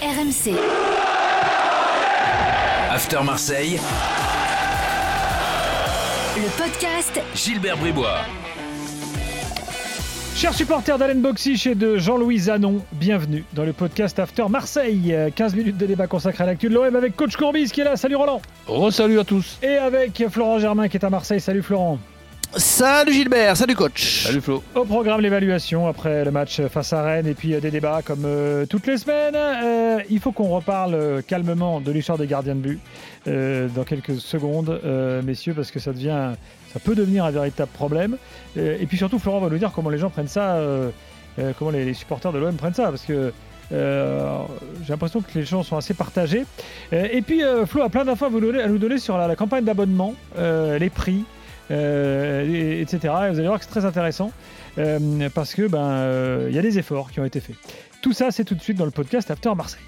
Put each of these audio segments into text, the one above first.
RMC. After Marseille, Le podcast Gilbert Bribois. Chers supporters d'Alain Boxich et de Jean-Louis Zanon, bienvenue dans le podcast After Marseille. Euh, 15 minutes de débat consacré à l'actu de l'OM avec Coach Courbis qui est là. Salut Roland. Re-salut à tous. Et avec Florent Germain qui est à Marseille. Salut Florent. Salut Gilbert, salut coach. Salut Flo. Au programme l'évaluation après le match face à Rennes et puis euh, des débats comme euh, toutes les semaines. Euh, il faut qu'on reparle calmement de l'histoire des gardiens de but euh, dans quelques secondes, euh, messieurs, parce que ça devient, ça peut devenir un véritable problème. Euh, et puis surtout, Florent va nous dire comment les gens prennent ça, euh, euh, comment les, les supporters de l'OM prennent ça, parce que euh, j'ai l'impression que les gens sont assez partagés. Euh, et puis euh, Flo a plein d'infos à, à nous donner sur la, la campagne d'abonnement, euh, les prix, euh, et- etc. Et vous allez voir que c'est très intéressant euh, parce que ben euh, il y a des efforts qui ont été faits. Tout ça, c'est tout de suite dans le podcast After Marseille.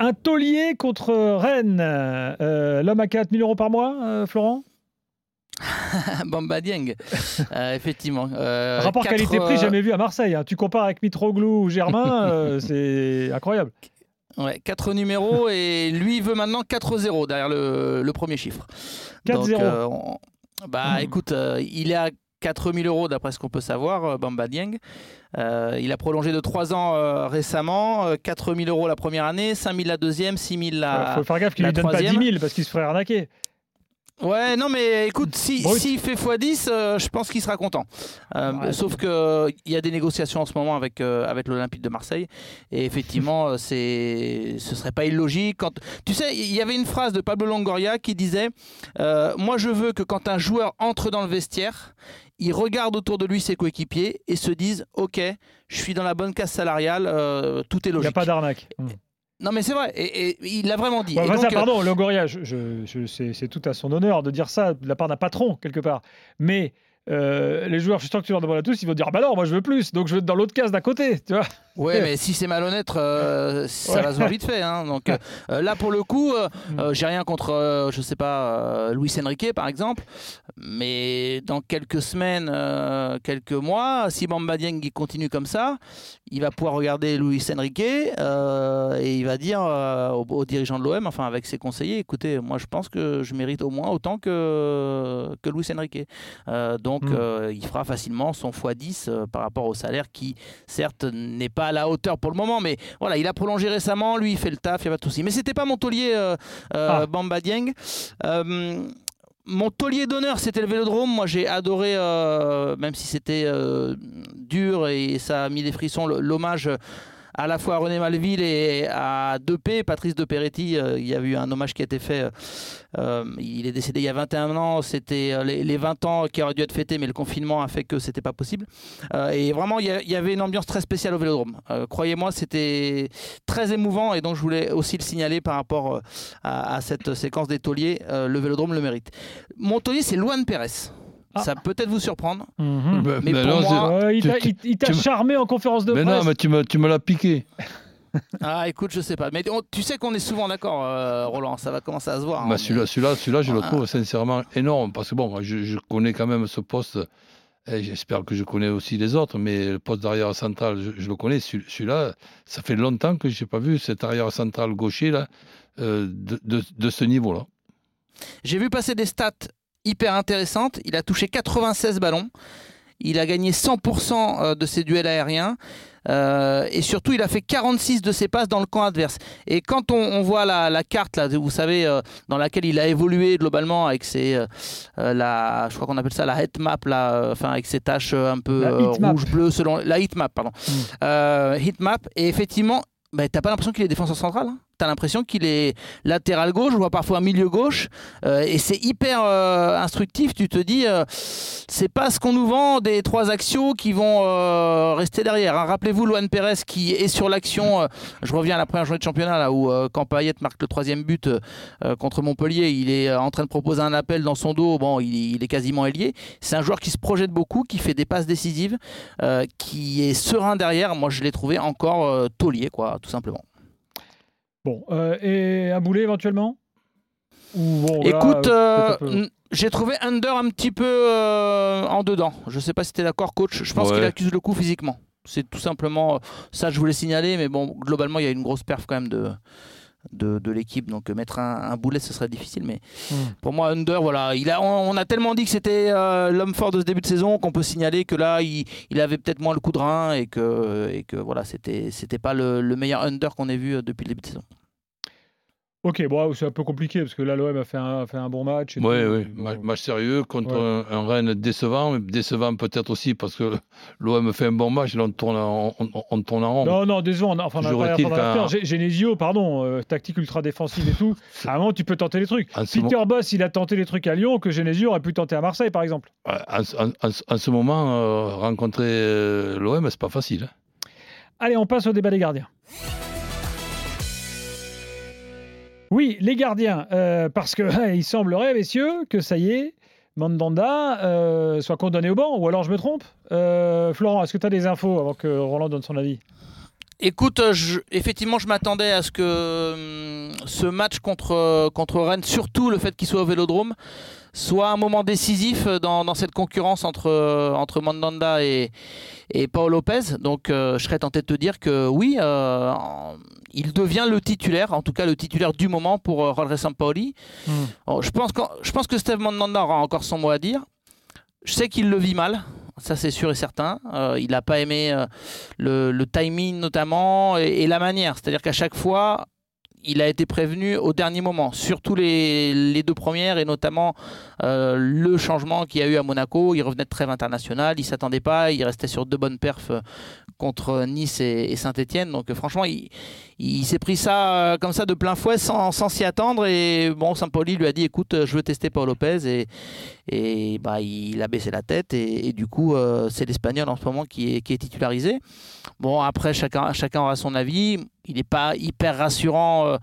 Un taulier contre Rennes. Euh, L'homme à 4000 euros par mois, euh, Florent? Bamba Dieng. Euh, effectivement. Euh, Rapport qualité-prix euh, jamais vu à Marseille. hein. Tu compares avec Mitroglou ou Germain, euh, c'est incroyable. Ouais, 4 numéros et lui veut maintenant 4-0 derrière le, le premier chiffre. 4-0. Donc, euh, on- Bah Hmm. écoute, euh, il est à 4000 euros d'après ce qu'on peut savoir, euh, Bamba Dieng. Euh, il a prolongé de 3 ans euh, récemment, euh, 4000 euros la première année, 5000 la deuxième, 6000 Il la... faut faire gaffe qu'il lui donne pas troisième. 10 000 parce qu'il se ferait arnaquer. Ouais, non, mais écoute, si- Brut. s'il fait x10, euh, je pense qu'il sera content. Euh, Ouais. Sauf que il y a des négociations en ce moment avec, euh, avec l'Olympique de Marseille. Et effectivement, c'est, ce serait pas illogique. Quand... Tu sais, il y avait une phrase de Pablo Longoria qui disait euh, Moi, je veux que quand un joueur entre dans le vestiaire, il regarde autour de lui ses coéquipiers et se dise Ok, je suis dans la bonne case salariale, euh, tout est Il n'y a logique. pas d'arnaque. Non, mais c'est vrai. Et, et il l'a vraiment dit. Bon, enfin, donc, ça, euh, pardon, Longoria, je, je- je- c'est c'est tout à son honneur de dire ça de la part d'un patron, quelque part. Mais euh, les joueurs, je suis sûr que tu leur demandes à tous, ils vont dire Bah non, moi je veux plus, donc je veux être dans l'autre case d'à côté. Tu vois Ouais, mais si c'est malhonnête, euh, ça Ouais. va se voir vite fait. hein. Donc euh, là, pour le coup, Mm. j'ai rien contre, je sais pas, Luis Enrique par exemple. Mais dans quelques semaines, quelques mois, si Bamba Dieng continue comme ça, il va pouvoir regarder Luis Enrique et il va dire aux, aux dirigeants de l'OM, enfin avec ses conseillers, écoutez, moi je pense que je mérite au moins autant que, que Luis Enrique. Euh, donc Mm. euh, il fera facilement son x10 euh, par rapport au salaire qui certes n'est pas à la hauteur pour le moment, mais voilà, il a prolongé récemment, lui il fait le taf, il n'y a pas de souci. Mais c'était pas mon taulier euh, euh, Ah. Bamba Dieng. Mon taulier d'honneur, c'était le Vélodrome. Moi, j'ai adoré, euh, même si c'était euh, dur et ça a mis des frissons, l'hommage à la fois à René Malville et à Depé, Patrice De Peretti. euh, il y a eu un hommage qui a été fait. euh, euh, il est décédé il y a 21 ans. C'était les, les 20 ans qui auraient dû être fêtés, mais le confinement a fait que c'était pas possible. Et vraiment, il y, avait une ambiance très spéciale au Vélodrome. Croyez-moi, c'était très émouvant et donc je voulais aussi le signaler par rapport à, cette séquence des tauliers. Le Vélodrome le mérite. Mon taulier, c'est Luan Pérez. Ah. Ça peut peut-être vous surprendre. Mhm. Ben- Mais ben pour non, moi- il t'a- charmé en conférence de mais presse. non, mais tu me, l'as piqué. Ah, écoute, je sais pas. Mais on- tu sais qu'on est souvent d'accord, euh, Roland. Ça va commencer à se voir. hein. Bah, celui-là, celui-là, celui-là, je le Ah. trouve sincèrement énorme. Parce que bon, moi, je, je connais quand même ce poste. Et j'espère que je connais aussi les autres, mais le poste d'arrière central, je, je le connais. Celui- Celui-là, ça fait longtemps que je n'ai pas vu cet arrière central gaucher là, euh, de, de- de ce niveau-là. J'ai vu passer des stats hyper intéressantes. Il a touché 96 ballons. Il a gagné 100% euh, de ses duels aériens. Euh, et surtout, il a fait 46 de ses passes dans le camp adverse. Et quand on, on voit la, la carte, là, vous savez, euh, dans laquelle il a évolué globalement avec ses, euh, la, je crois qu'on appelle ça la heat map, là, enfin avec ses taches un peu La euh, heat map. rouge, bleu, selon la heat map, pardon. Mm. Heat map. Et effectivement, bah, t'as pas l'impression qu'il est défenseur central. Hein? T'as l'impression qu'il est latéral gauche, voire parfois milieu gauche. Euh, et c'est hyper euh, instructif. Tu te dis, euh, c'est pas ce qu'on nous vend des trois axiaux qui vont euh, rester derrière. hein. Rappelez-vous Luan Pérez qui est sur l'action. je reviens à la première journée de championnat là où quand marque le troisième but contre Montpellier, il est en train de proposer un appel dans son dos. Bon, il, est quasiment ailier. C'est un joueur qui se projette beaucoup, qui fait des passes décisives, qui est serein derrière. Moi, je l'ai trouvé encore taulier, quoi, tout simplement. Bon, euh, et un boulet éventuellement Ou bon, là, Écoute, euh, euh, peu- j'ai trouvé Under un petit peu euh, en dedans. Je sais pas si tu es d'accord, coach. Je pense Ouais. qu'il accuse le coup physiquement. C'est tout simplement ça, je voulais signaler. Mais bon, globalement, il y a une grosse perf quand même de, de, de l'équipe. Donc mettre un, un, boulet, ce serait difficile. Mais Hmm. pour moi, Under, voilà, il a, on, on a tellement dit que c'était euh, l'homme fort de ce début de saison qu'on peut signaler que là, il, il avait peut-être moins le coup de rein et que, et que voilà, c'était, c'était pas le, le meilleur Under qu'on ait vu depuis le début de saison. Ok, bon, c'est un peu compliqué parce que là, l'OM a fait un, fait un bon match. Oui, oui, Bon, match, sérieux contre Ouais. un, un Rennes décevant, mais décevant peut-être aussi parce que l'OM fait un bon match, là on tourne en, on, on tourne en rond. Non, non, désolé, on a, enfin, on a pas Genesio, pardon, euh, tactique ultra défensive et tout. À un moment, tu peux tenter les trucs. En ce, mo- Peter Boss, il a tenté les trucs à Lyon que Genesio aurait pu tenter à Marseille, par exemple. en- en- en- en ce moment, euh, rencontrer euh, l'OM, c'est pas facile. hein. Allez, on passe au débat des gardiens. Oui, les gardiens, euh, parce que il semblerait, messieurs, que ça y est, Mandanda euh, soit condamné au banc, ou alors je me trompe. Euh, Florent, est-ce que tu as des infos avant que Roland donne son avis? Écoute, euh, je- effectivement, je m'attendais à ce que hum, ce match contre, euh, contre Rennes, surtout le fait qu'il soit au Vélodrome, soit un moment décisif euh, dans, dans cette concurrence entre, entre Mandanda et, et Paul Lopez. Donc, euh, je serais tenté de te dire que oui, euh, il devient le titulaire, en tout cas le titulaire du moment pour euh, Rodriguez Sampaoli. Oh, je, pense qu'en- je pense que Steve Mandanda aura encore son mot à dire. Je sais qu'il le vit mal, ça c'est sûr et certain. Euh, il n'a pas aimé euh, le, timing notamment et, et la manière. C'est-à-dire qu'à chaque fois, il a été prévenu au dernier moment, surtout les, deux premières et notamment euh, le changement qu'il y a eu à Monaco. Il revenait de trêve internationale, il s'attendait pas, il restait sur deux bonnes perfs contre Nice et, Saint-Etienne. Donc franchement, il, il s'est pris ça euh, comme ça de plein fouet sans s'y attendre. Et bon, Saint-Pauli lui a dit écoute, euh, je veux tester Paul Lopez. Et, bah, il a baissé la tête. Et, du coup, euh, c'est l'Espagnol en ce moment qui est, titularisé. Bon, après, chacun, chacun aura son avis. Il n'est pas hyper rassurant,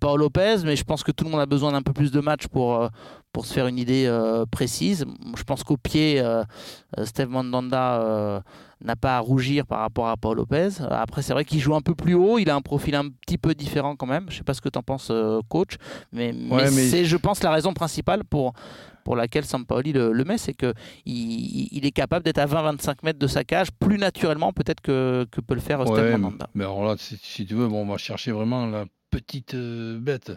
Paul Lopez, mais je pense que tout le monde a besoin d'un peu plus de matchs pour, pour se faire une idée euh, précise. Je pense qu'au pied, euh, Steve Mandanda euh, n'a pas à rougir par rapport à Paul Lopez. Après, c'est vrai qu'il joue un peu plus haut. Il a un profil un petit peu différent quand même. Je ne sais pas ce que tu en penses, coach. Mais, mais Ouais, mais- c'est, je pense, la raison principale pour, pour laquelle Sampaoli le, le met, c'est qu'il il, est capable d'être à 20-25 mètres de sa cage plus naturellement peut-être que, que peut le faire Steve Mandanda. mais alors là, si, si tu veux, bon, on va chercher vraiment la petite euh, bête.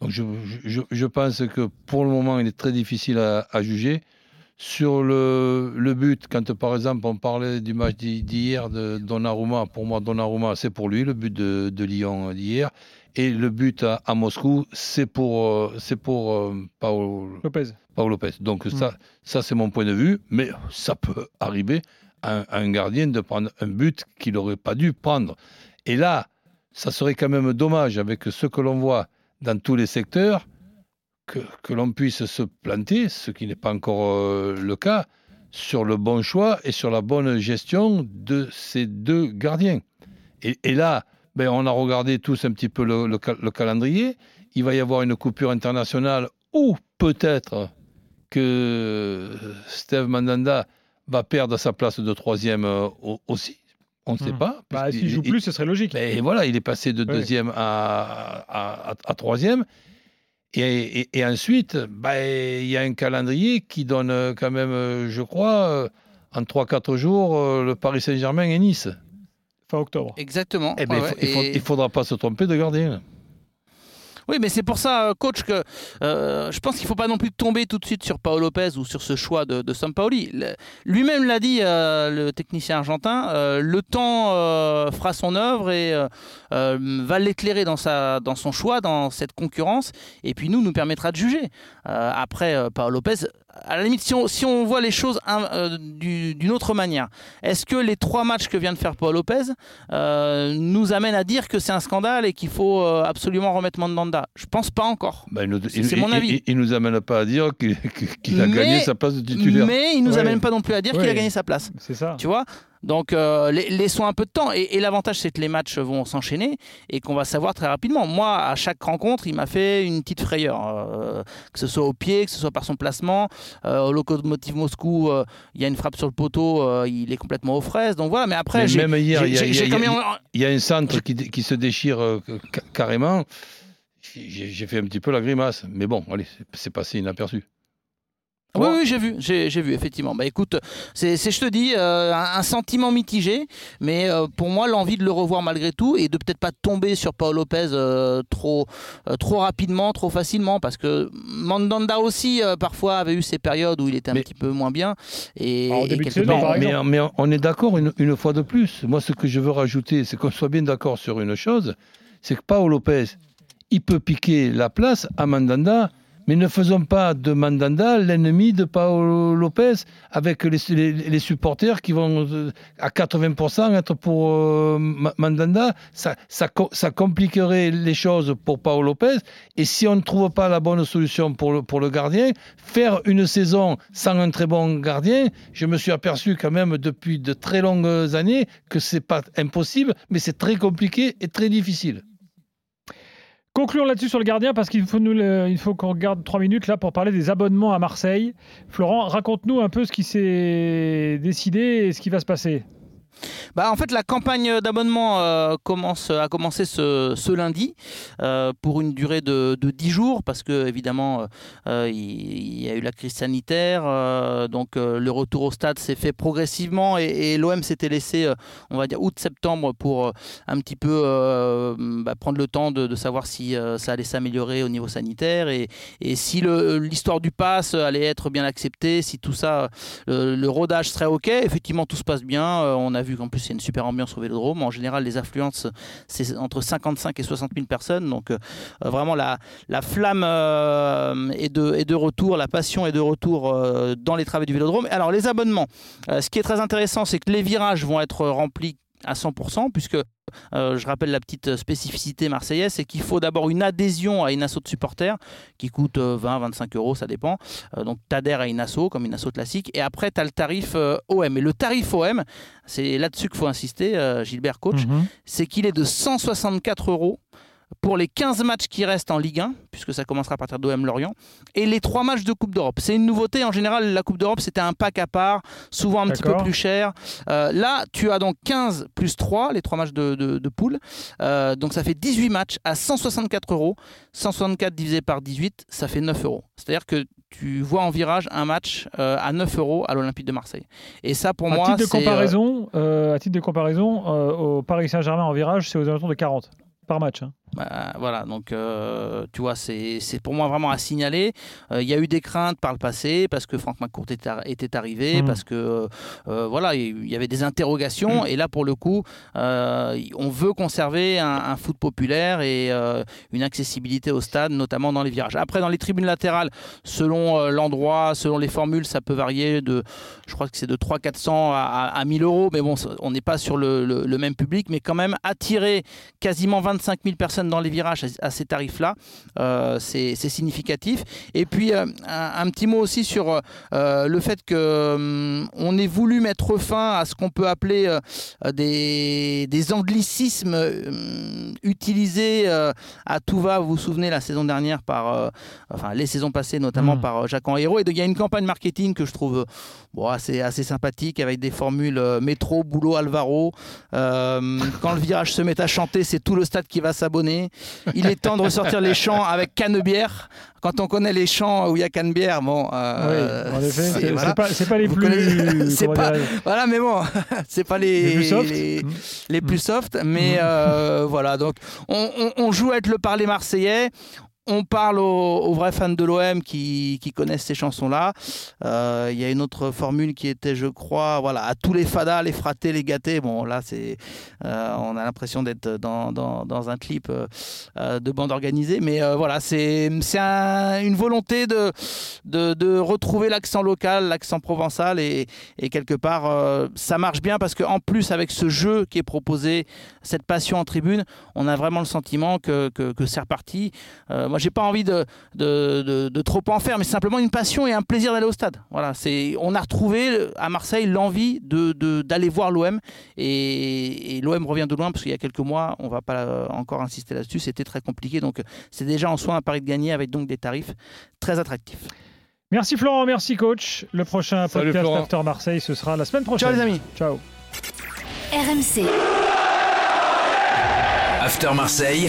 Donc je, je, je pense que pour le moment, il est très difficile à, à juger. Sur le, le but, quand par exemple on parlait du match d'hi- d'hier de Donnarumma, pour moi Donnarumma c'est pour lui, le but de, de Lyon d'hier. Et le but à, à Moscou, c'est pour, euh, c'est pour euh, Paolo, Lopez. Paolo Lopez. Donc ça, ça c'est mon point de vue, mais ça peut arriver à un, à un gardien de prendre un but qu'il n'aurait pas dû prendre. Et là, ça serait quand même dommage avec ce que l'on voit dans tous les secteurs que, que l'on puisse se planter, ce qui n'est pas encore euh, le cas, sur le bon choix et sur la bonne gestion de ces deux gardiens. Et, là, ben, on a regardé tous un petit peu le, le cal- le calendrier. Il va y avoir une coupure internationale ou peut-être que Steve Mandanda va perdre sa place de troisième euh, au- aussi. On ne sait Hmm. pas. Bah, S'il joue il- plus, ce serait logique. ben voilà, il est passé de deuxième à, à, à- à troisième. Et, et- et ensuite, ben, il y a un calendrier qui donne euh, quand même, euh, je crois, euh, en 3-4 jours, le Paris Saint-Germain et Nice. Fin octobre. Exactement. Eh ben, Ouais, il ne Et- faudra pas se tromper de gardien. Oui, mais c'est pour ça, euh, coach, que euh, je pense qu'il ne faut pas non plus tomber tout de suite sur Paolo Lopez ou sur ce choix de, de Sampaoli. Lui-même l'a dit, euh, le technicien argentin, le temps fera son œuvre et va l'éclairer dans, dans son choix, dans cette concurrence, et puis nous, nous permettra de juger. Après, Paolo Lopez, à la limite, si on, si on voit les choses du- d'une autre manière, est-ce que les trois matchs que vient de faire Paul Lopez nous amènent à dire que c'est un scandale et qu'il faut absolument remettre Mandanda? Je pense pas encore. Il nous- C'est- il- c'est mon avis. Il ne nous amène pas à dire qu'il qu'il a Mais- gagné sa place de titulaire. Mais il nous Ouais. amène pas non plus à dire qu'il a gagné sa place. C'est ça. Tu vois? Donc euh, la- laissons un peu de temps. Et, et l'avantage, c'est que les matchs vont s'enchaîner et qu'on va savoir très rapidement. Moi, à chaque rencontre, il m'a fait une petite frayeur. euh, que ce soit au pied, que ce soit par son placement. Euh, au Lokomotiv Moscou, euh, il y a une frappe sur le poteau, euh, il est complètement aux fraises. Donc voilà, mais après, Mais j'ai même hier, il y a- y y y un centre qui, qui se déchire euh, ca- carrément. J'ai fait un petit peu la grimace. Mais bon, allez, c'est- passé inaperçu. Oui, oui, j'ai vu, j'ai vu, effectivement. Bah écoute, c'est, je te dis, euh, un, un sentiment mitigé, mais euh, pour moi, l'envie de le revoir malgré tout et de peut-être pas tomber sur Paul Lopez euh, trop, euh, trop rapidement, trop facilement, parce que Mandanda aussi, euh, parfois, avait eu ces périodes où il était un Mais- petit peu moins bien. Et, et début de mais, on est d'accord une, une fois de plus. Moi, ce que je veux rajouter, c'est qu'on soit bien d'accord sur une chose, c'est que Paolo Lopez, il peut piquer la place à Mandanda, mais ne faisons pas de Mandanda l'ennemi de Paolo Lopez avec les, supporters qui vont euh, à 80% être pour euh, Ma- Mandanda. Ça compliquerait les choses pour Paolo Lopez. Et si on ne trouve pas la bonne solution pour le, pour le gardien, faire une saison sans un très bon gardien, je me suis aperçu quand même depuis de très longues années que c'est pas impossible, mais c'est très compliqué et très difficile. Concluons là-dessus sur le gardien parce qu'il faut qu'on regarde trois minutes là pour parler des abonnements à Marseille. Florent, raconte-nous un peu ce qui s'est décidé et ce qui va se passer. Bah, en fait, la campagne d'abonnement euh, commence, a commencé ce, lundi euh, pour une durée de, de 10 jours parce que évidemment euh, il, y a eu la crise sanitaire, donc le retour au stade s'est fait progressivement et, l'OM s'était laissé, on va dire août-septembre pour un petit peu bah, prendre le temps de, savoir si ça allait s'améliorer au niveau sanitaire et, si l'histoire du pass allait être bien acceptée, si tout ça, le, le rodage serait ok. Effectivement, tout se passe bien. On a vu qu'en plus, il y a une super ambiance au Vélodrome. En général, les affluences, c'est entre 55 et 60 000 personnes. Donc, euh, vraiment, la, la flamme euh, est, de, retour, la passion est de retour euh, dans les travées du Vélodrome. Alors, les abonnements, euh, ce qui est très intéressant, c'est que les virages vont être remplis à 100%, puisque euh, je rappelle la petite spécificité marseillaise, c'est qu'il faut d'abord une adhésion à une asso de supporters qui coûte 20-25 euros, ça dépend. Euh, donc tu adhères à une asso, comme une asso classique, et après tu as le tarif euh, OM. Et le tarif OM, c'est là-dessus qu'il faut insister, euh, Gilbert Coach, Mhm. c'est qu'il est de 164 euros pour les 15 matchs qui restent en Ligue 1, puisque ça commencera à partir d'OM Lorient, et les 3 matchs de Coupe d'Europe. C'est une nouveauté, en général, la Coupe d'Europe, c'était un pack à part, souvent un petit peu plus cher. Euh, là, tu as donc 15 plus 3, les 3 matchs de, de, de poule, Euh, donc ça fait 18 matchs à 164 euros. 164 divisé par 18, ça fait 9 euros. C'est-à-dire que tu vois en virage un match euh, à 9 euros à l'Olympique de Marseille. Et ça, pour à moi, titre de c'est, euh, comparaison, euh, à titre de comparaison, euh, au Paris Saint-Germain en virage, c'est aux alentours de 40 par match. hein. Bah, voilà, donc euh, tu vois, c'est c'est pour moi vraiment à signaler. Euh, Il y a eu des craintes par le passé parce que Franck McCourt était, ar- était arrivé, Mhm. parce que euh, voilà, il y avait des interrogations. Et là, pour le coup, on veut conserver un, un foot populaire et une accessibilité au stade, notamment dans les virages. Après, dans les tribunes latérales, selon l'endroit, selon les formules, ça peut varier de, je crois que c'est de 300-400 à, à, à 1000 euros, mais bon, on n'est pas sur le, le- le même public, mais quand même attirer quasiment 25 000 personnes dans les virages à, ces tarifs-là, euh, c'est significatif. Et puis euh, un, un petit mot aussi sur euh, le fait que hum, on ait voulu mettre fin à ce qu'on peut appeler des, des anglicismes hum, utilisés à tout va. Vous vous souvenez la saison dernière par, enfin les saisons passées notamment Mhm. par Jacques Henriero. Et donc, il y a une campagne marketing que je trouve bon, assez, assez sympathique avec des formules métro, boulot, Alvaro. Euh, quand le virage se met à chanter, c'est tout le stade qui va s'abonner. Il est temps de ressortir les chants avec Canebière. Quand on connaît les chants où il y a Canebière, bon. euh, oui, en effet, c'est- voilà. pas, les Vous plus. c'est pas- Voilà, mais bon, c'est pas les, les plus soft. les- les plus soft, mais Mhm. euh, voilà. Donc, on, on- on joue à être le parler marseillais. On parle aux, vrais fans de l'OM qui, connaissent ces chansons-là. Euh, Il y a une autre formule qui était, je crois, voilà, à tous les fadas, les fratés, les gâtés. Bon, là, c'est, euh, on a l'impression d'être dans, un clip euh, de bande organisée. Mais voilà, c'est, c'est un- une volonté de, retrouver l'accent local, l'accent provençal. Et, quelque part, ça marche bien parce qu'en plus, avec ce jeu qui est proposé, cette passion en tribune, on a vraiment le sentiment que, c'est reparti. Moi, j'ai pas envie de, de, de- de trop en faire, mais c'est simplement une passion et un plaisir d'aller au stade. Voilà, c'est, on a retrouvé euh, à Marseille l'envie de, de- d'aller voir l'OM et, et l'OM revient de loin parce qu'il y a quelques mois, on va pas encore insister là-dessus, c'était très compliqué. Donc, c'est déjà en soi un pari de gagner avec donc des tarifs très attractifs. Merci Florent, merci coach. Le prochain Salut, podcast Florent. After Marseille, ce sera la semaine prochaine. Ciao les amis. Ciao. RMC. After Marseille,